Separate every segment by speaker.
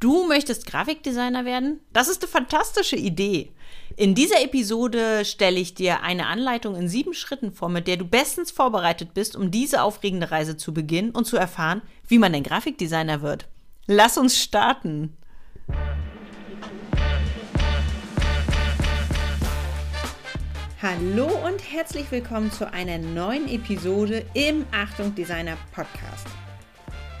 Speaker 1: Du möchtest Grafikdesigner werden? Das ist eine fantastische Idee. In dieser Episode stelle ich dir eine Anleitung in sieben Schritten vor, mit der du bestens vorbereitet bist, um diese aufregende Reise zu beginnen und zu erfahren, wie man ein Grafikdesigner wird. Lass uns starten! Hallo und herzlich willkommen zu einer neuen Episode im Achtung Designer Podcast.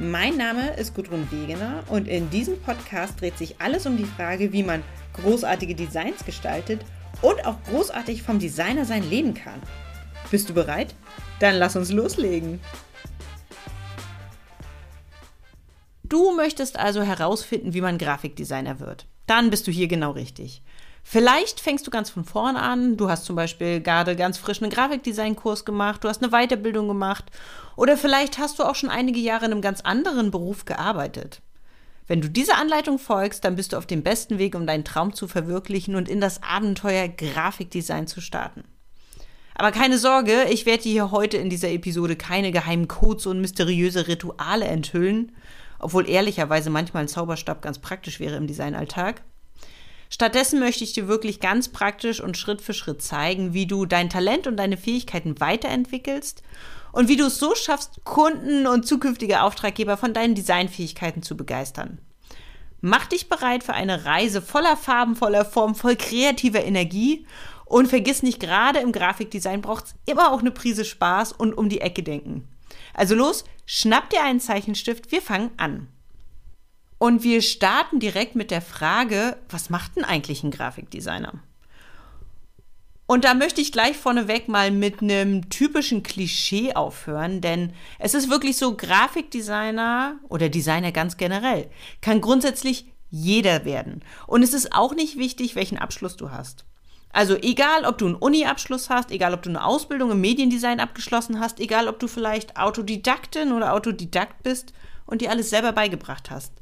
Speaker 1: Mein Name ist Gudrun Wegener und in diesem Podcast dreht sich alles um die Frage, wie man großartige Designs gestaltet und auch großartig vom Designer sein leben kann. Bist du bereit? Dann lass uns loslegen. Du möchtest also herausfinden, wie man Grafikdesigner wird. Dann bist du hier genau richtig. Vielleicht fängst du ganz von vorne an. Du hast zum Beispiel gerade ganz frisch einen Grafikdesign-Kurs gemacht, du hast eine Weiterbildung gemacht oder vielleicht hast du auch schon einige Jahre in einem ganz anderen Beruf gearbeitet. Wenn du dieser Anleitung folgst, dann bist du auf dem besten Weg, um deinen Traum zu verwirklichen und in das Abenteuer Grafikdesign zu starten. Aber keine Sorge, ich werde dir hier heute in dieser Episode keine geheimen Codes und mysteriöse Rituale enthüllen, obwohl ehrlicherweise manchmal ein Zauberstab ganz praktisch wäre im Designalltag. Stattdessen möchte ich dir wirklich ganz praktisch und Schritt für Schritt zeigen, wie du dein Talent und deine Fähigkeiten weiterentwickelst und wie du es so schaffst, Kunden und zukünftige Auftraggeber von deinen Designfähigkeiten zu begeistern. Mach dich bereit für eine Reise voller Farben, voller Form, voll kreativer Energie und vergiss nicht, gerade im Grafikdesign braucht es immer auch eine Prise Spaß und um die Ecke denken. Also los, schnapp dir einen Zeichenstift, wir fangen an. Und wir starten direkt mit der Frage, was macht denn eigentlich ein Grafikdesigner? Und da möchte ich gleich vorneweg mal mit einem typischen Klischee aufhören, denn es ist wirklich so, Grafikdesigner oder Designer ganz generell kann grundsätzlich jeder werden. Und es ist auch nicht wichtig, welchen Abschluss du hast. Also egal, ob du einen Uni-Abschluss hast, egal, ob du eine Ausbildung im Mediendesign abgeschlossen hast, egal, ob du vielleicht Autodidaktin oder Autodidakt bist und dir alles selber beigebracht hast.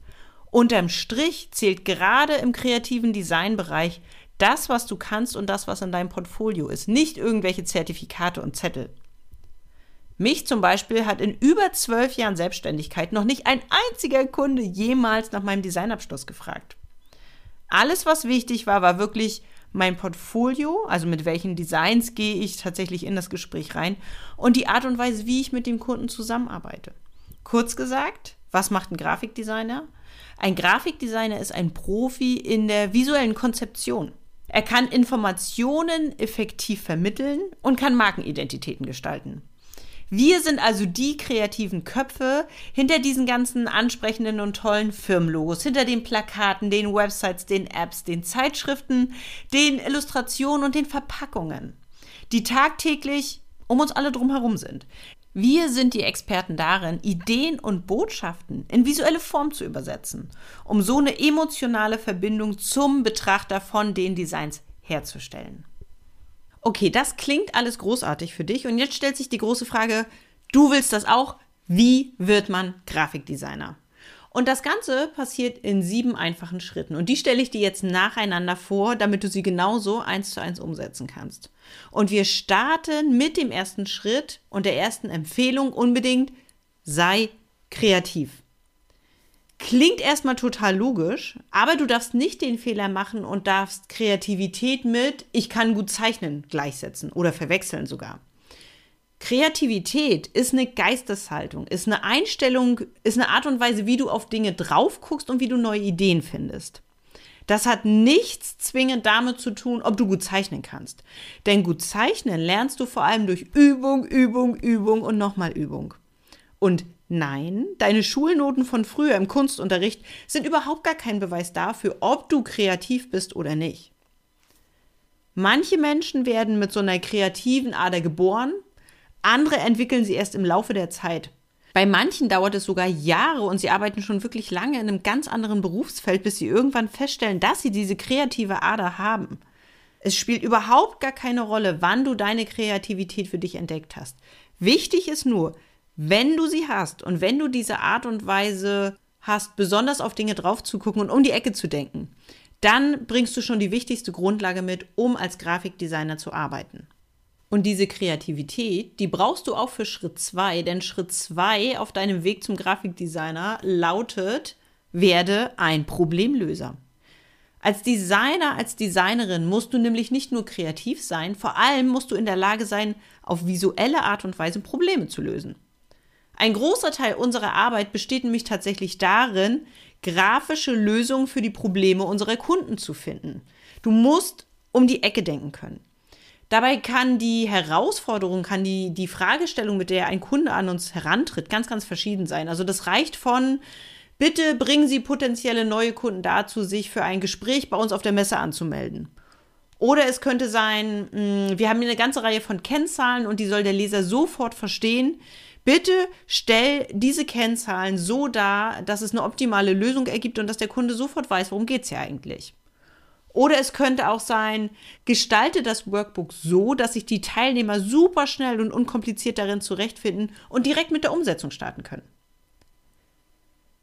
Speaker 1: Unterm Strich zählt gerade im kreativen Designbereich das, was du kannst und das, was in deinem Portfolio ist, nicht irgendwelche Zertifikate und Zettel. Mich zum Beispiel hat in über zwölf Jahren Selbstständigkeit noch nicht ein einziger Kunde jemals nach meinem Designabschluss gefragt. Alles, was wichtig war, war wirklich mein Portfolio, also mit welchen Designs gehe ich tatsächlich in das Gespräch rein und die Art und Weise, wie ich mit dem Kunden zusammenarbeite. Kurz gesagt, was macht ein Grafikdesigner? Ein Grafikdesigner ist ein Profi in der visuellen Konzeption. Er kann Informationen effektiv vermitteln und kann Markenidentitäten gestalten. Wir sind also die kreativen Köpfe hinter diesen ganzen ansprechenden und tollen Firmenlogos, hinter den Plakaten, den Websites, den Apps, den Zeitschriften, den Illustrationen und den Verpackungen, die tagtäglich um uns alle drumherum sind. Wir sind die Experten darin, Ideen und Botschaften in visuelle Form zu übersetzen, um so eine emotionale Verbindung zum Betrachter von den Designs herzustellen. Okay, das klingt alles großartig für dich und jetzt stellt sich die große Frage, du willst das auch? Wie wird man Grafikdesigner? Und das Ganze passiert in sieben einfachen Schritten. Und die stelle ich dir jetzt nacheinander vor, damit du sie genauso eins zu eins umsetzen kannst. Und wir starten mit dem ersten Schritt und der ersten Empfehlung unbedingt, sei kreativ. Klingt erstmal total logisch, aber du darfst nicht den Fehler machen und darfst Kreativität mit ich kann gut zeichnen gleichsetzen oder verwechseln sogar. Kreativität ist eine Geisteshaltung, ist eine Einstellung, ist eine Art und Weise, wie du auf Dinge drauf guckst und wie du neue Ideen findest. Das hat nichts zwingend damit zu tun, ob du gut zeichnen kannst. Denn gut zeichnen lernst du vor allem durch Übung, Übung, Übung und nochmal Übung. Und nein, deine Schulnoten von früher im Kunstunterricht sind überhaupt gar kein Beweis dafür, ob du kreativ bist oder nicht. Manche Menschen werden mit so einer kreativen Ader geboren andere entwickeln sie erst im Laufe der Zeit. Bei manchen dauert es sogar Jahre und sie arbeiten schon wirklich lange in einem ganz anderen Berufsfeld, bis sie irgendwann feststellen, dass sie diese kreative Ader haben. Es spielt überhaupt gar keine Rolle, wann du deine Kreativität für dich entdeckt hast. Wichtig ist nur, wenn du sie hast und wenn du diese Art und Weise hast, besonders auf Dinge drauf zu gucken und um die Ecke zu denken, dann bringst du schon die wichtigste Grundlage mit, um als Grafikdesigner zu arbeiten. Und diese Kreativität, die brauchst du auch für Schritt 2, denn Schritt 2 auf deinem Weg zum Grafikdesigner lautet, Werde ein Problemlöser. Als Designer, als Designerin musst du nämlich nicht nur kreativ sein, vor allem musst du in der Lage sein, auf visuelle Art und Weise Probleme zu lösen. Ein großer Teil unserer Arbeit besteht nämlich tatsächlich darin, grafische Lösungen für die Probleme unserer Kunden zu finden. Du musst um die Ecke denken können. Dabei kann die Herausforderung, kann die, die Fragestellung, mit der ein Kunde an uns herantritt, ganz, ganz verschieden sein. Also das reicht von, bitte bringen Sie potenzielle neue Kunden dazu, sich für ein Gespräch bei uns auf der Messe anzumelden. Oder es könnte sein, hm, wir haben hier eine ganze Reihe von Kennzahlen und die soll der Leser sofort verstehen. Bitte stell diese Kennzahlen so dar, dass es eine optimale Lösung ergibt und dass der Kunde sofort weiß, worum geht es hier eigentlich. Oder es könnte auch sein, gestalte das Workbook so, dass sich die Teilnehmer super schnell und unkompliziert darin zurechtfinden und direkt mit der Umsetzung starten können.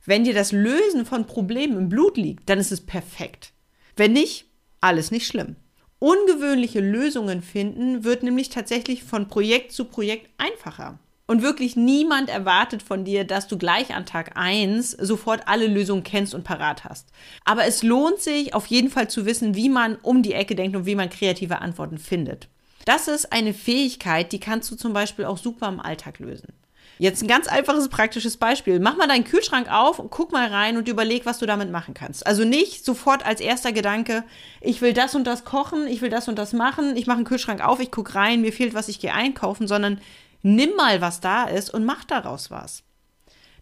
Speaker 1: Wenn dir das Lösen von Problemen im Blut liegt, dann ist es perfekt. Wenn nicht, alles nicht schlimm. Ungewöhnliche Lösungen finden wird nämlich tatsächlich von Projekt zu Projekt einfacher. Und wirklich niemand erwartet von dir, dass du gleich an Tag 1 sofort alle Lösungen kennst und parat hast. Aber es lohnt sich auf jeden Fall zu wissen, wie man um die Ecke denkt und wie man kreative Antworten findet. Das ist eine Fähigkeit, die kannst du zum Beispiel auch super im Alltag lösen. Jetzt ein ganz einfaches, praktisches Beispiel. Mach mal deinen Kühlschrank auf und guck mal rein und überleg, was du damit machen kannst. Also nicht sofort als erster Gedanke, ich will das und das kochen, ich will das und das machen, ich mache einen Kühlschrank auf, ich gucke rein, mir fehlt was, ich gehe einkaufen, sondern nimm mal, was da ist und mach daraus was.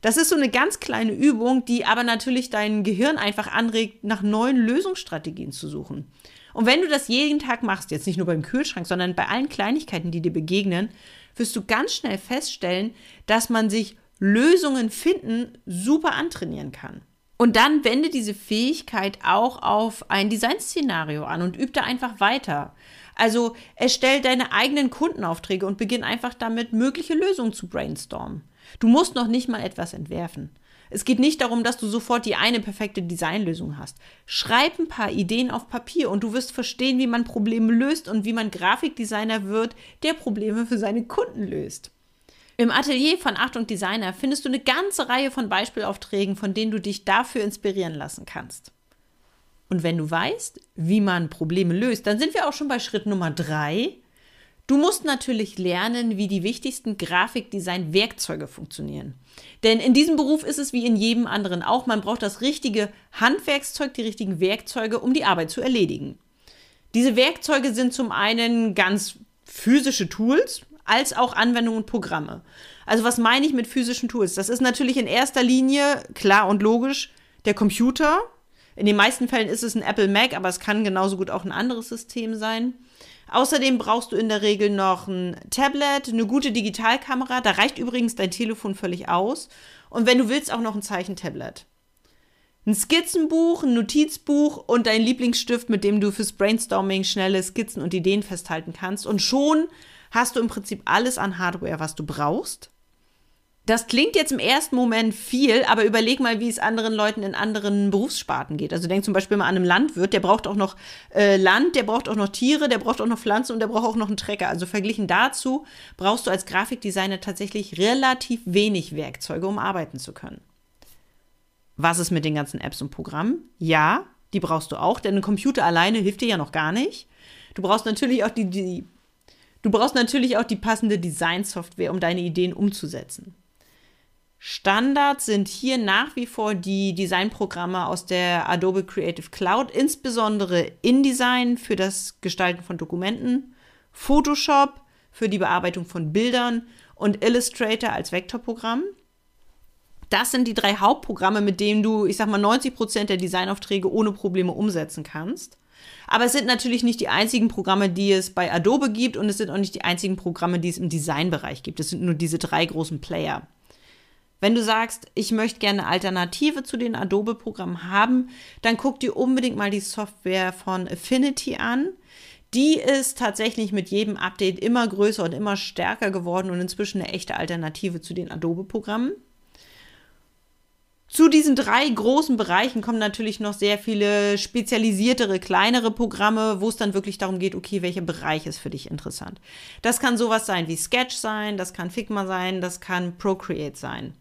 Speaker 1: Das ist so eine ganz kleine Übung, die aber natürlich dein Gehirn einfach anregt, nach neuen Lösungsstrategien zu suchen. Und wenn du das jeden Tag machst, jetzt nicht nur beim Kühlschrank, sondern bei allen Kleinigkeiten, die dir begegnen, wirst du ganz schnell feststellen, dass man sich Lösungen finden super antrainieren kann. Und dann wende diese Fähigkeit auch auf ein Designszenario an und übe da einfach weiter. Also erstell deine eigenen Kundenaufträge und beginn einfach damit, mögliche Lösungen zu brainstormen. Du musst noch nicht mal etwas entwerfen. Es geht nicht darum, dass du sofort die eine perfekte Designlösung hast. Schreib ein paar Ideen auf Papier und du wirst verstehen, wie man Probleme löst und wie man Grafikdesigner wird, der Probleme für seine Kunden löst. Im Atelier von Achtung Designer findest du eine ganze Reihe von Beispielaufträgen, von denen du dich dafür inspirieren lassen kannst. Und wenn du weißt, wie man Probleme löst, dann sind wir auch schon bei Schritt Nummer drei. Du musst natürlich lernen, wie die wichtigsten Grafikdesign-Werkzeuge funktionieren. Denn in diesem Beruf ist es wie in jedem anderen auch, man braucht das richtige Handwerkszeug, die richtigen Werkzeuge, um die Arbeit zu erledigen. Diese Werkzeuge sind zum einen ganz physische Tools, als auch Anwendungen und Programme. Also was meine ich mit physischen Tools? Das ist natürlich in erster Linie klar und logisch der Computer, in den meisten Fällen ist es ein Apple Mac, aber es kann genauso gut auch ein anderes System sein. Außerdem brauchst du in der Regel noch ein Tablet, eine gute Digitalkamera. Da reicht übrigens dein Telefon völlig aus. Und wenn du willst, auch noch ein Zeichentablet. Ein Skizzenbuch, ein Notizbuch und dein Lieblingsstift, mit dem du fürs Brainstorming schnelle Skizzen und Ideen festhalten kannst. Und schon hast du im Prinzip alles an Hardware, was du brauchst. Das klingt jetzt im ersten Moment viel, aber überleg mal, wie es anderen Leuten in anderen Berufssparten geht. Also denk zum Beispiel mal an einen Landwirt, der braucht auch noch äh, Land, der braucht auch noch Tiere, der braucht auch noch Pflanzen und der braucht auch noch einen Trecker. Also verglichen dazu brauchst du als Grafikdesigner tatsächlich relativ wenig Werkzeuge, um arbeiten zu können. Was ist mit den ganzen Apps und Programmen? Ja, die brauchst du auch, denn ein Computer alleine hilft dir ja noch gar nicht. Du brauchst natürlich auch die, die du brauchst natürlich auch die passende Designsoftware, um deine Ideen umzusetzen. Standard sind hier nach wie vor die Designprogramme aus der Adobe Creative Cloud, insbesondere InDesign für das Gestalten von Dokumenten, Photoshop für die Bearbeitung von Bildern und Illustrator als Vektorprogramm. Das sind die drei Hauptprogramme, mit denen du, ich sag mal, 90 Prozent der Designaufträge ohne Probleme umsetzen kannst. Aber es sind natürlich nicht die einzigen Programme, die es bei Adobe gibt und es sind auch nicht die einzigen Programme, die es im Designbereich gibt. Es sind nur diese drei großen Player. Wenn du sagst, ich möchte gerne Alternative zu den Adobe-Programmen haben, dann guck dir unbedingt mal die Software von Affinity an. Die ist tatsächlich mit jedem Update immer größer und immer stärker geworden und inzwischen eine echte Alternative zu den Adobe-Programmen. Zu diesen drei großen Bereichen kommen natürlich noch sehr viele spezialisiertere, kleinere Programme, wo es dann wirklich darum geht, okay, welcher Bereich ist für dich interessant. Das kann sowas sein wie Sketch sein, das kann Figma sein, das kann Procreate sein.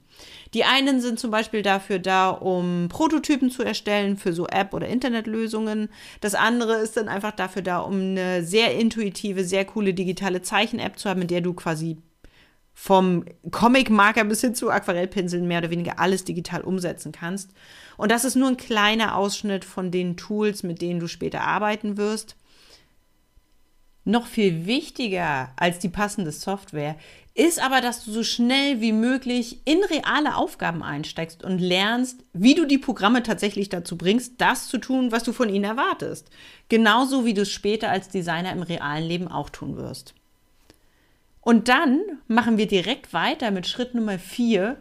Speaker 1: Die einen sind zum Beispiel dafür da, um Prototypen zu erstellen für so App- oder Internetlösungen. Das andere ist dann einfach dafür da, um eine sehr intuitive, sehr coole digitale Zeichen-App zu haben, in der du quasi vom Comic-Marker bis hin zu Aquarellpinseln mehr oder weniger alles digital umsetzen kannst. Und das ist nur ein kleiner Ausschnitt von den Tools, mit denen du später arbeiten wirst. Noch viel wichtiger als die passende Software ist aber, dass du so schnell wie möglich in reale Aufgaben einsteigst und lernst, wie du die Programme tatsächlich dazu bringst, das zu tun, was du von ihnen erwartest. Genauso wie du es später als Designer im realen Leben auch tun wirst. Und dann machen wir direkt weiter mit Schritt Nummer vier.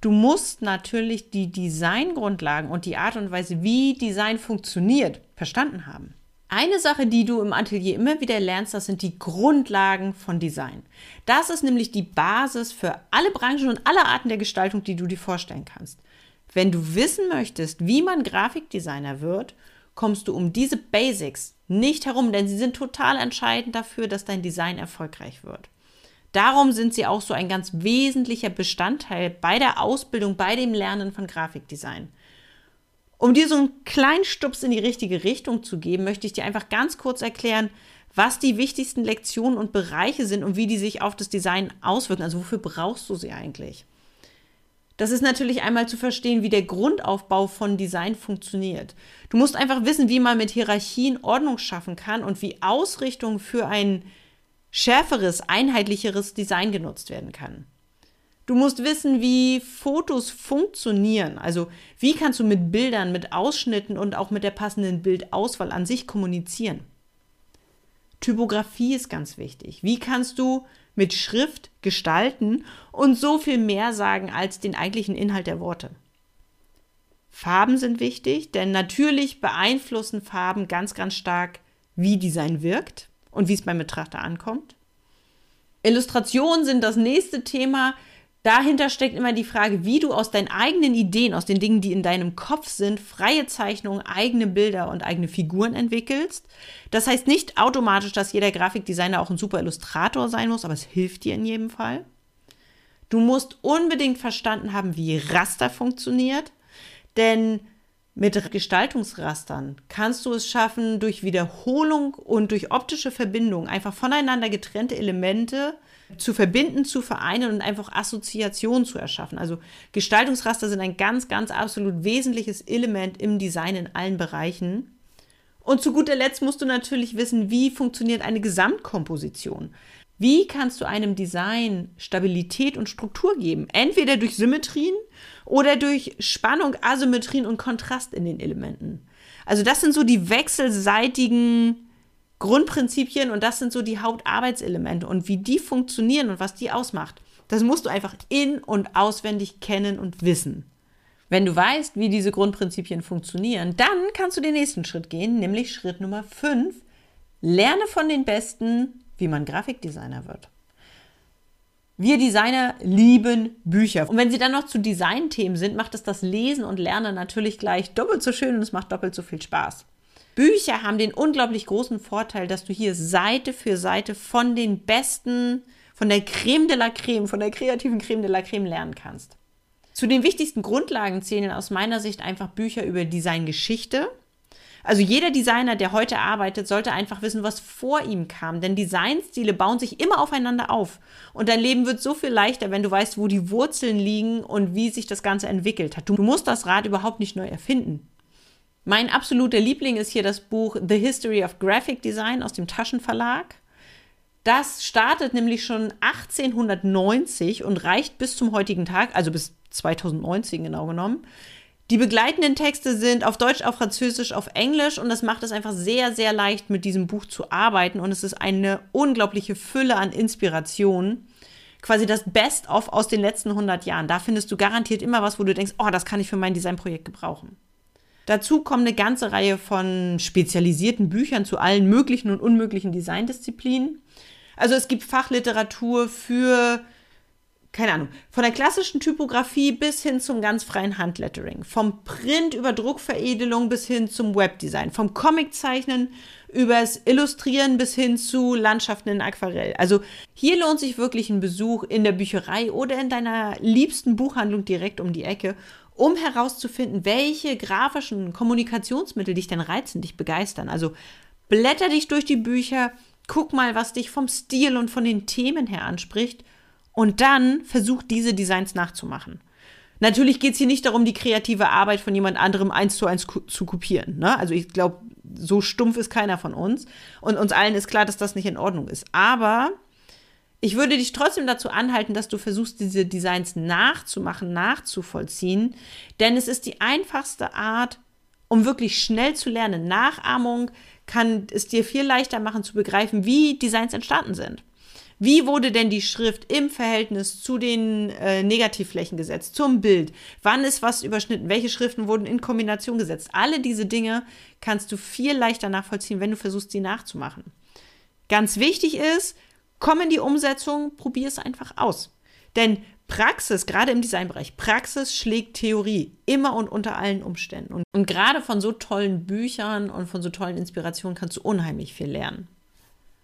Speaker 1: Du musst natürlich die Designgrundlagen und die Art und Weise, wie Design funktioniert, verstanden haben. Eine Sache, die du im Atelier immer wieder lernst, das sind die Grundlagen von Design. Das ist nämlich die Basis für alle Branchen und alle Arten der Gestaltung, die du dir vorstellen kannst. Wenn du wissen möchtest, wie man Grafikdesigner wird, kommst du um diese Basics nicht herum, denn sie sind total entscheidend dafür, dass dein Design erfolgreich wird. Darum sind sie auch so ein ganz wesentlicher Bestandteil bei der Ausbildung, bei dem Lernen von Grafikdesign. Um dir so einen kleinen Stups in die richtige Richtung zu geben, möchte ich dir einfach ganz kurz erklären, was die wichtigsten Lektionen und Bereiche sind und wie die sich auf das Design auswirken. Also wofür brauchst du sie eigentlich? Das ist natürlich einmal zu verstehen, wie der Grundaufbau von Design funktioniert. Du musst einfach wissen, wie man mit Hierarchien Ordnung schaffen kann und wie Ausrichtung für ein schärferes, einheitlicheres Design genutzt werden kann. Du musst wissen, wie Fotos funktionieren. Also wie kannst du mit Bildern, mit Ausschnitten und auch mit der passenden Bildauswahl an sich kommunizieren. Typografie ist ganz wichtig. Wie kannst du mit Schrift gestalten und so viel mehr sagen als den eigentlichen Inhalt der Worte? Farben sind wichtig, denn natürlich beeinflussen Farben ganz, ganz stark, wie Design wirkt und wie es beim Betrachter ankommt. Illustrationen sind das nächste Thema, Dahinter steckt immer die Frage, wie du aus deinen eigenen Ideen, aus den Dingen, die in deinem Kopf sind, freie Zeichnungen, eigene Bilder und eigene Figuren entwickelst. Das heißt nicht automatisch, dass jeder Grafikdesigner auch ein super Illustrator sein muss, aber es hilft dir in jedem Fall. Du musst unbedingt verstanden haben, wie Raster funktioniert, denn mit Gestaltungsrastern kannst du es schaffen, durch Wiederholung und durch optische Verbindung einfach voneinander getrennte Elemente zu verbinden, zu vereinen und einfach Assoziationen zu erschaffen. Also Gestaltungsraster sind ein ganz, ganz absolut wesentliches Element im Design in allen Bereichen. Und zu guter Letzt musst du natürlich wissen, wie funktioniert eine Gesamtkomposition. Wie kannst du einem Design Stabilität und Struktur geben? Entweder durch Symmetrien oder durch Spannung, Asymmetrien und Kontrast in den Elementen. Also das sind so die wechselseitigen Grundprinzipien und das sind so die Hauptarbeitselemente und wie die funktionieren und was die ausmacht. Das musst du einfach in und auswendig kennen und wissen. Wenn du weißt, wie diese Grundprinzipien funktionieren, dann kannst du den nächsten Schritt gehen, nämlich Schritt Nummer 5. Lerne von den Besten, wie man Grafikdesigner wird. Wir Designer lieben Bücher. Und wenn sie dann noch zu Designthemen sind, macht es das Lesen und Lernen natürlich gleich doppelt so schön und es macht doppelt so viel Spaß. Bücher haben den unglaublich großen Vorteil, dass du hier Seite für Seite von den besten, von der Creme de la Creme, von der kreativen Creme de la Creme lernen kannst. Zu den wichtigsten Grundlagen zählen aus meiner Sicht einfach Bücher über Designgeschichte. Also jeder Designer, der heute arbeitet, sollte einfach wissen, was vor ihm kam. Denn Designstile bauen sich immer aufeinander auf. Und dein Leben wird so viel leichter, wenn du weißt, wo die Wurzeln liegen und wie sich das Ganze entwickelt hat. Du musst das Rad überhaupt nicht neu erfinden. Mein absoluter Liebling ist hier das Buch The History of Graphic Design aus dem Taschenverlag. Das startet nämlich schon 1890 und reicht bis zum heutigen Tag, also bis 2019 genau genommen. Die begleitenden Texte sind auf Deutsch, auf Französisch, auf Englisch und das macht es einfach sehr, sehr leicht, mit diesem Buch zu arbeiten und es ist eine unglaubliche Fülle an Inspirationen. Quasi das Best-of aus den letzten 100 Jahren. Da findest du garantiert immer was, wo du denkst, oh, das kann ich für mein Designprojekt gebrauchen. Dazu kommen eine ganze Reihe von spezialisierten Büchern zu allen möglichen und unmöglichen Designdisziplinen. Also es gibt Fachliteratur für keine Ahnung, von der klassischen Typografie bis hin zum ganz freien Handlettering, vom Print über Druckveredelung bis hin zum Webdesign, vom Comiczeichnen übers Illustrieren bis hin zu Landschaften in Aquarell. Also hier lohnt sich wirklich ein Besuch in der Bücherei oder in deiner liebsten Buchhandlung direkt um die Ecke, um herauszufinden, welche grafischen Kommunikationsmittel dich denn reizen, dich begeistern. Also blätter dich durch die Bücher, guck mal, was dich vom Stil und von den Themen her anspricht und dann versuch diese Designs nachzumachen. Natürlich geht es hier nicht darum, die kreative Arbeit von jemand anderem eins zu eins zu kopieren. Ne? Also ich glaube, so stumpf ist keiner von uns. Und uns allen ist klar, dass das nicht in Ordnung ist. Aber ich würde dich trotzdem dazu anhalten, dass du versuchst, diese Designs nachzumachen, nachzuvollziehen. Denn es ist die einfachste Art, um wirklich schnell zu lernen. Nachahmung kann es dir viel leichter machen zu begreifen, wie Designs entstanden sind. Wie wurde denn die Schrift im Verhältnis zu den äh, Negativflächen gesetzt, zum Bild? Wann ist was überschnitten? Welche Schriften wurden in Kombination gesetzt? Alle diese Dinge kannst du viel leichter nachvollziehen, wenn du versuchst, sie nachzumachen. Ganz wichtig ist, komm in die Umsetzung, probier es einfach aus. Denn Praxis, gerade im Designbereich, Praxis schlägt Theorie immer und unter allen Umständen. Und, und gerade von so tollen Büchern und von so tollen Inspirationen kannst du unheimlich viel lernen.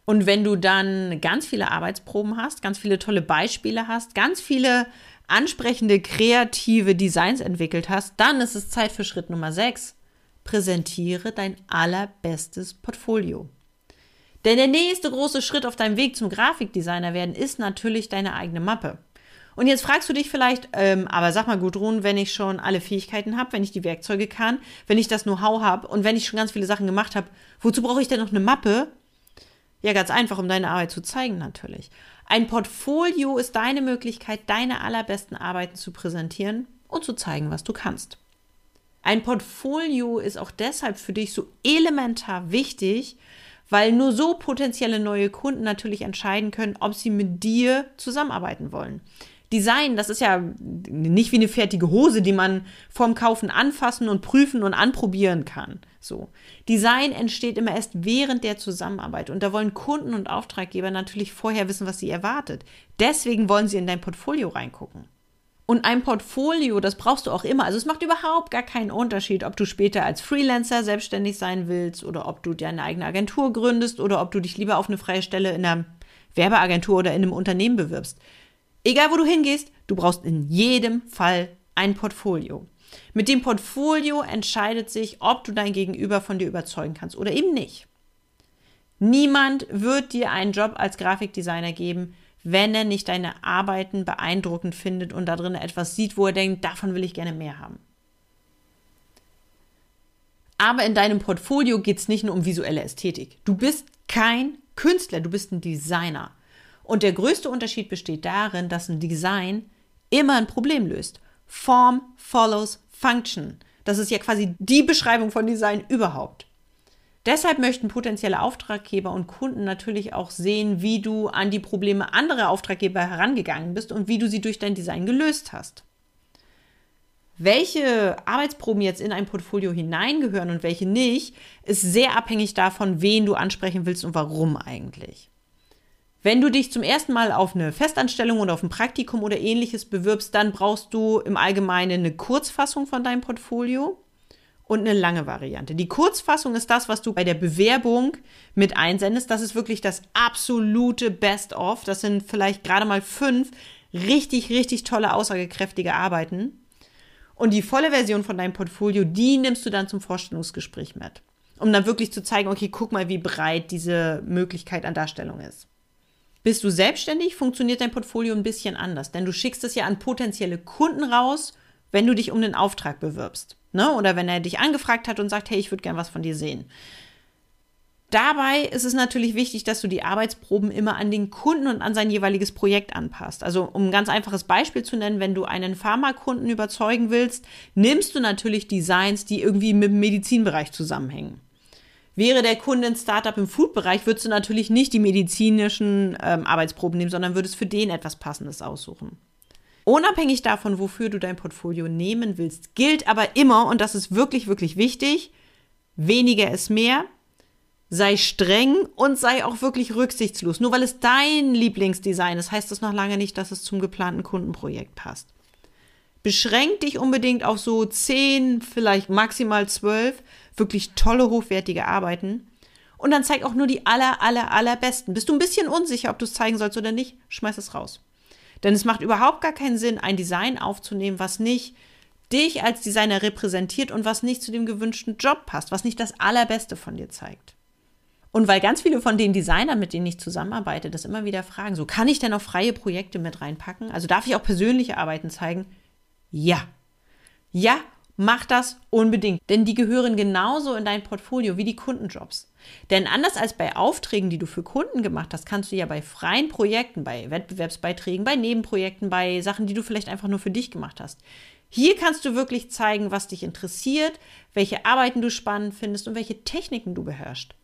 Speaker 1: Und wenn du dann ganz viele Arbeitsproben hast, ganz viele tolle Beispiele hast, ganz viele ansprechende, kreative Designs entwickelt hast, dann ist es Zeit für Schritt Nummer 6. Präsentiere dein allerbestes Portfolio. Denn der nächste große Schritt auf deinem Weg zum Grafikdesigner werden ist natürlich deine eigene Mappe. Und jetzt fragst du dich vielleicht, ähm, aber sag mal Gudrun, wenn ich schon alle Fähigkeiten habe, wenn ich die Werkzeuge kann, wenn ich das Know-how habe und wenn ich schon ganz viele Sachen gemacht habe, wozu brauche ich denn noch eine Mappe? Ja, ganz einfach, um deine Arbeit zu zeigen natürlich. Ein Portfolio ist deine Möglichkeit, deine allerbesten Arbeiten zu präsentieren und zu zeigen, was du kannst. Ein Portfolio ist auch deshalb für dich so elementar wichtig, weil nur so potenzielle neue Kunden natürlich entscheiden können, ob sie mit dir zusammenarbeiten wollen. Design, das ist ja nicht wie eine fertige Hose, die man vorm Kaufen anfassen und prüfen und anprobieren kann. So. Design entsteht immer erst während der Zusammenarbeit und da wollen Kunden und Auftraggeber natürlich vorher wissen, was sie erwartet. Deswegen wollen sie in dein Portfolio reingucken. Und ein Portfolio, das brauchst du auch immer. Also es macht überhaupt gar keinen Unterschied, ob du später als Freelancer selbstständig sein willst oder ob du deine eigene Agentur gründest oder ob du dich lieber auf eine freie Stelle in einer Werbeagentur oder in einem Unternehmen bewirbst. Egal, wo du hingehst, du brauchst in jedem Fall ein Portfolio. Mit dem Portfolio entscheidet sich, ob du dein Gegenüber von dir überzeugen kannst oder eben nicht. Niemand wird dir einen Job als Grafikdesigner geben, wenn er nicht deine Arbeiten beeindruckend findet und da drin etwas sieht, wo er denkt, davon will ich gerne mehr haben. Aber in deinem Portfolio geht es nicht nur um visuelle Ästhetik. Du bist kein Künstler, du bist ein Designer. Und der größte Unterschied besteht darin, dass ein Design immer ein Problem löst. Form follows Function. Das ist ja quasi die Beschreibung von Design überhaupt. Deshalb möchten potenzielle Auftraggeber und Kunden natürlich auch sehen, wie du an die Probleme anderer Auftraggeber herangegangen bist und wie du sie durch dein Design gelöst hast. Welche Arbeitsproben jetzt in ein Portfolio hineingehören und welche nicht, ist sehr abhängig davon, wen du ansprechen willst und warum eigentlich. Wenn du dich zum ersten Mal auf eine Festanstellung oder auf ein Praktikum oder ähnliches bewirbst, dann brauchst du im Allgemeinen eine Kurzfassung von deinem Portfolio und eine lange Variante. Die Kurzfassung ist das, was du bei der Bewerbung mit einsendest. Das ist wirklich das absolute Best-of. Das sind vielleicht gerade mal fünf richtig, richtig tolle, aussagekräftige Arbeiten. Und die volle Version von deinem Portfolio, die nimmst du dann zum Vorstellungsgespräch mit. Um dann wirklich zu zeigen, okay, guck mal, wie breit diese Möglichkeit an Darstellung ist. Bist du selbstständig, funktioniert dein Portfolio ein bisschen anders, denn du schickst es ja an potenzielle Kunden raus, wenn du dich um den Auftrag bewirbst. Ne? Oder wenn er dich angefragt hat und sagt, hey, ich würde gern was von dir sehen. Dabei ist es natürlich wichtig, dass du die Arbeitsproben immer an den Kunden und an sein jeweiliges Projekt anpasst. Also um ein ganz einfaches Beispiel zu nennen, wenn du einen Pharmakunden überzeugen willst, nimmst du natürlich Designs, die irgendwie mit dem Medizinbereich zusammenhängen. Wäre der Kunde ein Startup im Food-Bereich, würdest du natürlich nicht die medizinischen ähm, Arbeitsproben nehmen, sondern würdest für den etwas Passendes aussuchen. Unabhängig davon, wofür du dein Portfolio nehmen willst, gilt aber immer, und das ist wirklich, wirklich wichtig, weniger ist mehr. sei streng und sei auch wirklich rücksichtslos. Nur weil es dein Lieblingsdesign ist, heißt das noch lange nicht, dass es zum geplanten Kundenprojekt passt. Beschränk dich unbedingt auf so zehn, vielleicht maximal zwölf wirklich tolle, hochwertige Arbeiten. Und dann zeig auch nur die aller, aller, allerbesten. Bist du ein bisschen unsicher, ob du es zeigen sollst oder nicht, schmeiß es raus. Denn es macht überhaupt gar keinen Sinn, ein Design aufzunehmen, was nicht dich als Designer repräsentiert und was nicht zu dem gewünschten Job passt, was nicht das Allerbeste von dir zeigt. Und weil ganz viele von den Designern, mit denen ich zusammenarbeite, das immer wieder fragen, so kann ich denn auch freie Projekte mit reinpacken? Also darf ich auch persönliche Arbeiten zeigen? Ja. Ja, mach das unbedingt, denn die gehören genauso in dein Portfolio wie die Kundenjobs. Denn anders als bei Aufträgen, die du für Kunden gemacht hast, kannst du ja bei freien Projekten, bei Wettbewerbsbeiträgen, bei Nebenprojekten, bei Sachen, die du vielleicht einfach nur für dich gemacht hast, hier kannst du wirklich zeigen, was dich interessiert, welche Arbeiten du spannend findest und welche Techniken du beherrschst.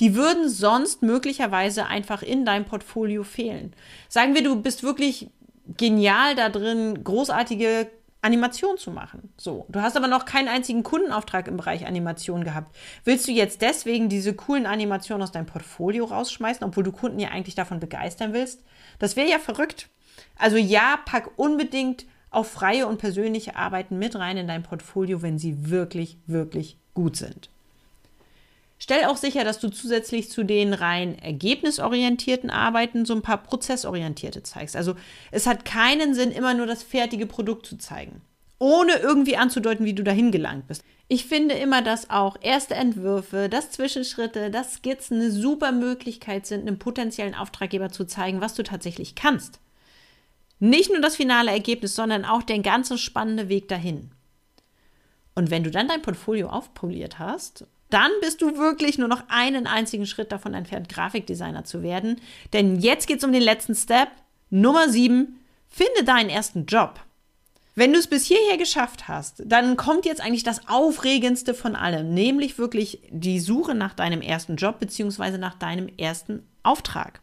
Speaker 1: Die würden sonst möglicherweise einfach in deinem Portfolio fehlen. Sagen wir, du bist wirklich genial da drin, großartige Animation zu machen. So, du hast aber noch keinen einzigen Kundenauftrag im Bereich Animation gehabt. Willst du jetzt deswegen diese coolen Animationen aus deinem Portfolio rausschmeißen, obwohl du Kunden ja eigentlich davon begeistern willst? Das wäre ja verrückt. Also ja, pack unbedingt auch freie und persönliche Arbeiten mit rein in dein Portfolio, wenn sie wirklich, wirklich gut sind. Stell auch sicher, dass du zusätzlich zu den rein ergebnisorientierten Arbeiten so ein paar prozessorientierte zeigst. Also es hat keinen Sinn, immer nur das fertige Produkt zu zeigen, ohne irgendwie anzudeuten, wie du dahin gelangt bist. Ich finde immer, dass auch erste Entwürfe, dass Zwischenschritte, dass Skizzen eine super Möglichkeit sind, einem potenziellen Auftraggeber zu zeigen, was du tatsächlich kannst. Nicht nur das finale Ergebnis, sondern auch der ganze spannende Weg dahin. Und wenn du dann dein Portfolio aufpoliert hast, dann bist du wirklich nur noch einen einzigen Schritt davon entfernt, Grafikdesigner zu werden. Denn jetzt geht es um den letzten Step. Nummer 7. Finde deinen ersten Job. Wenn du es bis hierher geschafft hast, dann kommt jetzt eigentlich das Aufregendste von allem, nämlich wirklich die Suche nach deinem ersten Job bzw. nach deinem ersten Auftrag.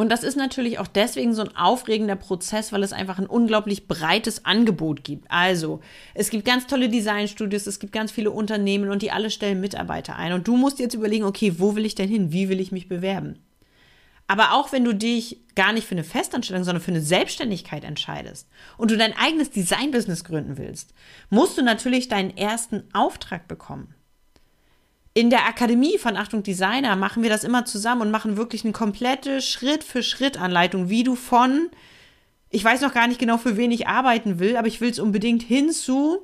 Speaker 1: Und das ist natürlich auch deswegen so ein aufregender Prozess, weil es einfach ein unglaublich breites Angebot gibt. Also, es gibt ganz tolle Designstudios, es gibt ganz viele Unternehmen und die alle stellen Mitarbeiter ein. Und du musst jetzt überlegen, okay, wo will ich denn hin? Wie will ich mich bewerben? Aber auch wenn du dich gar nicht für eine Festanstellung, sondern für eine Selbstständigkeit entscheidest und du dein eigenes Designbusiness gründen willst, musst du natürlich deinen ersten Auftrag bekommen. In der Akademie von Achtung Designer machen wir das immer zusammen und machen wirklich eine komplette Schritt-für-Schritt-Anleitung, wie du von, ich weiß noch gar nicht genau, für wen ich arbeiten will, aber ich will es unbedingt hinzu,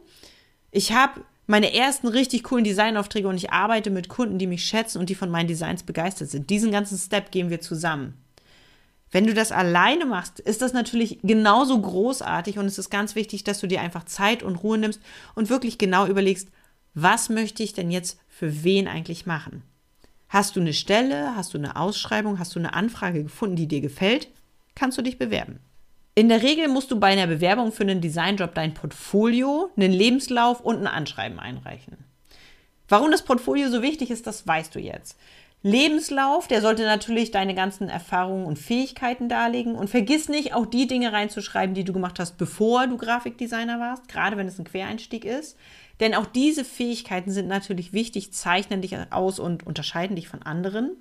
Speaker 1: ich habe meine ersten richtig coolen Designaufträge und ich arbeite mit Kunden, die mich schätzen und die von meinen Designs begeistert sind. Diesen ganzen Step gehen wir zusammen. Wenn du das alleine machst, ist das natürlich genauso großartig und es ist ganz wichtig, dass du dir einfach Zeit und Ruhe nimmst und wirklich genau überlegst, was möchte ich denn jetzt für wen eigentlich machen. Hast du eine Stelle, hast du eine Ausschreibung, hast du eine Anfrage gefunden, die dir gefällt, kannst du dich bewerben. In der Regel musst du bei einer Bewerbung für einen Designjob dein Portfolio, einen Lebenslauf und ein Anschreiben einreichen. Warum das Portfolio so wichtig ist, das weißt du jetzt. Lebenslauf, der sollte natürlich deine ganzen Erfahrungen und Fähigkeiten darlegen und vergiss nicht, auch die Dinge reinzuschreiben, die du gemacht hast, bevor du Grafikdesigner warst, gerade wenn es ein Quereinstieg ist. Denn auch diese Fähigkeiten sind natürlich wichtig, zeichnen dich aus und unterscheiden dich von anderen.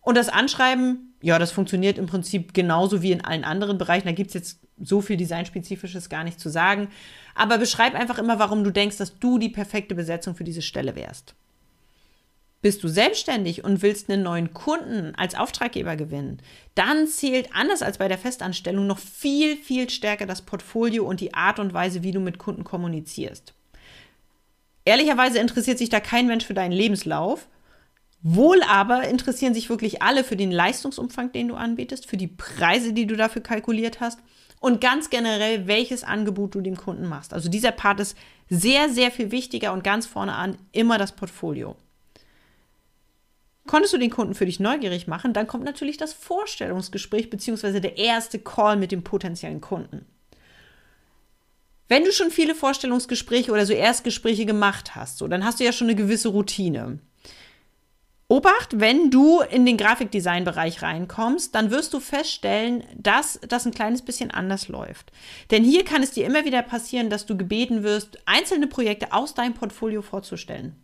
Speaker 1: Und das Anschreiben, ja, das funktioniert im Prinzip genauso wie in allen anderen Bereichen. Da gibt es jetzt so viel Designspezifisches gar nicht zu sagen. Aber beschreib einfach immer, warum du denkst, dass du die perfekte Besetzung für diese Stelle wärst. Bist du selbstständig und willst einen neuen Kunden als Auftraggeber gewinnen, dann zählt anders als bei der Festanstellung noch viel, viel stärker das Portfolio und die Art und Weise, wie du mit Kunden kommunizierst. Ehrlicherweise interessiert sich da kein Mensch für deinen Lebenslauf. Wohl aber interessieren sich wirklich alle für den Leistungsumfang, den du anbietest, für die Preise, die du dafür kalkuliert hast und ganz generell, welches Angebot du dem Kunden machst. Also dieser Part ist sehr, sehr viel wichtiger und ganz vorne an immer das Portfolio. Konntest du den Kunden für dich neugierig machen, dann kommt natürlich das Vorstellungsgespräch bzw. der erste Call mit dem potenziellen Kunden. Wenn du schon viele Vorstellungsgespräche oder so Erstgespräche gemacht hast, so, dann hast du ja schon eine gewisse Routine. Obacht, wenn du in den Grafikdesign-Bereich reinkommst, dann wirst du feststellen, dass das ein kleines bisschen anders läuft. Denn hier kann es dir immer wieder passieren, dass du gebeten wirst, einzelne Projekte aus deinem Portfolio vorzustellen.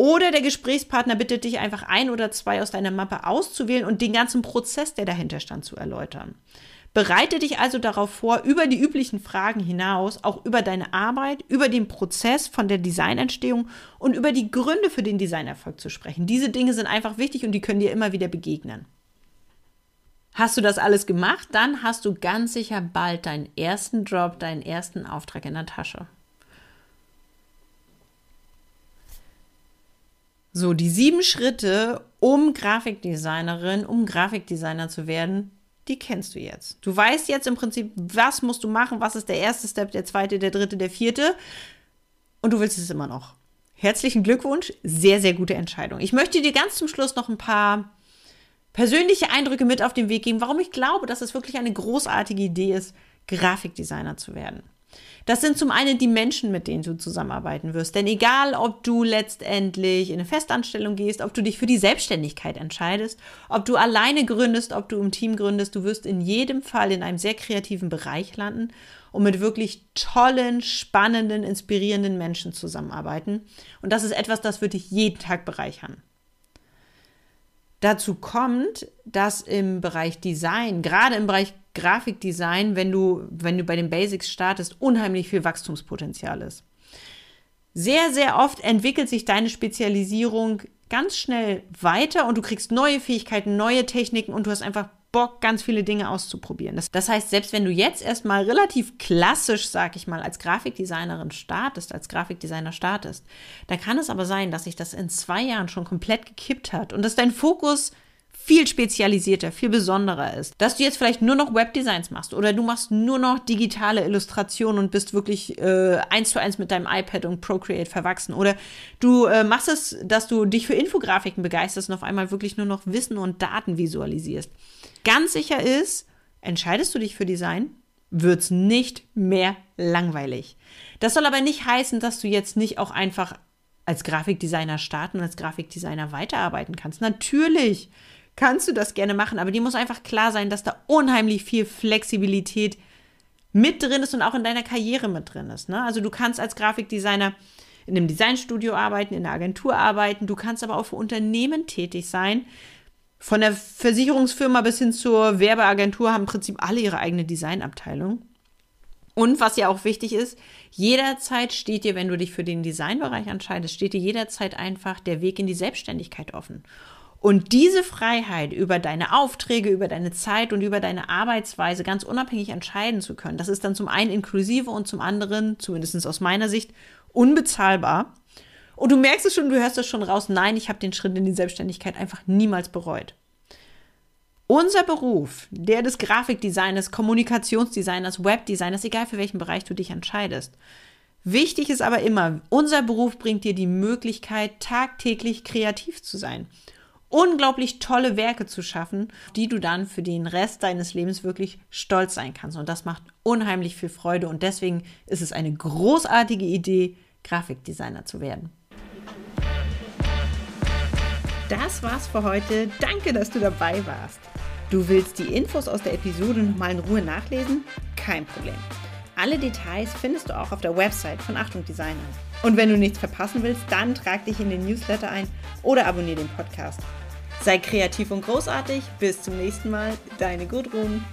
Speaker 1: Oder der Gesprächspartner bittet dich einfach ein oder zwei aus deiner Mappe auszuwählen und den ganzen Prozess, der dahinter stand, zu erläutern. Bereite dich also darauf vor, über die üblichen Fragen hinaus, auch über deine Arbeit, über den Prozess von der Designentstehung und über die Gründe für den Designerfolg zu sprechen. Diese Dinge sind einfach wichtig und die können dir immer wieder begegnen. Hast du das alles gemacht, dann hast du ganz sicher bald deinen ersten Job, deinen ersten Auftrag in der Tasche. So, die sieben Schritte, um Grafikdesignerin, um Grafikdesigner zu werden, die kennst du jetzt. Du weißt jetzt im Prinzip, was musst du machen, was ist der erste Step, der zweite, der dritte, der vierte. Und du willst es immer noch. Herzlichen Glückwunsch, sehr, sehr gute Entscheidung. Ich möchte dir ganz zum Schluss noch ein paar persönliche Eindrücke mit auf den Weg geben, warum ich glaube, dass es wirklich eine großartige Idee ist, Grafikdesigner zu werden. Das sind zum einen die Menschen, mit denen du zusammenarbeiten wirst. Denn egal, ob du letztendlich in eine Festanstellung gehst, ob du dich für die Selbstständigkeit entscheidest, ob du alleine gründest, ob du im Team gründest, du wirst in jedem Fall in einem sehr kreativen Bereich landen und mit wirklich tollen, spannenden, inspirierenden Menschen zusammenarbeiten. Und das ist etwas, das wird dich jeden Tag bereichern. Dazu kommt, dass im Bereich Design, gerade im Bereich Grafikdesign, wenn du, wenn du bei den Basics startest, unheimlich viel Wachstumspotenzial ist. Sehr, sehr oft entwickelt sich deine Spezialisierung ganz schnell weiter und du kriegst neue Fähigkeiten, neue Techniken und du hast einfach Bock, ganz viele Dinge auszuprobieren. Das, das heißt, selbst wenn du jetzt erstmal relativ klassisch, sag ich mal, als Grafikdesignerin startest, als Grafikdesigner startest, dann kann es aber sein, dass sich das in zwei Jahren schon komplett gekippt hat und dass dein Fokus viel spezialisierter, viel besonderer ist. Dass du jetzt vielleicht nur noch Webdesigns machst oder du machst nur noch digitale Illustrationen und bist wirklich äh, eins zu eins mit deinem iPad und Procreate verwachsen. Oder du äh, machst es, dass du dich für Infografiken begeisterst und auf einmal wirklich nur noch Wissen und Daten visualisierst. Ganz sicher ist, entscheidest du dich für Design, wird es nicht mehr langweilig. Das soll aber nicht heißen, dass du jetzt nicht auch einfach als Grafikdesigner starten und als Grafikdesigner weiterarbeiten kannst. Natürlich kannst du das gerne machen, aber dir muss einfach klar sein, dass da unheimlich viel Flexibilität mit drin ist und auch in deiner Karriere mit drin ist. Ne? Also du kannst als Grafikdesigner in einem Designstudio arbeiten, in einer Agentur arbeiten, du kannst aber auch für Unternehmen tätig sein. Von der Versicherungsfirma bis hin zur Werbeagentur haben im Prinzip alle ihre eigene Designabteilung. Und was ja auch wichtig ist, jederzeit steht dir, wenn du dich für den Designbereich entscheidest, steht dir jederzeit einfach der Weg in die Selbstständigkeit offen. Und diese Freiheit über deine Aufträge, über deine Zeit und über deine Arbeitsweise ganz unabhängig entscheiden zu können, das ist dann zum einen inklusive und zum anderen, zumindest aus meiner Sicht, unbezahlbar. Und du merkst es schon, du hörst es schon raus, nein, ich habe den Schritt in die Selbstständigkeit einfach niemals bereut. Unser Beruf, der des Grafikdesigners, Kommunikationsdesigners, Webdesigners, egal für welchen Bereich du dich entscheidest. Wichtig ist aber immer, unser Beruf bringt dir die Möglichkeit, tagtäglich kreativ zu sein unglaublich tolle Werke zu schaffen, die du dann für den Rest deines Lebens wirklich stolz sein kannst. Und das macht unheimlich viel Freude und deswegen ist es eine großartige Idee, Grafikdesigner zu werden. Das war's für heute. Danke, dass du dabei warst. Du willst die Infos aus der Episode nochmal in Ruhe nachlesen? Kein Problem. Alle Details findest du auch auf der Website von Achtung Designer. Und wenn du nichts verpassen willst, dann trag dich in den Newsletter ein oder abonniere den Podcast. Sei kreativ und großartig. Bis zum nächsten Mal. Deine Gudrun.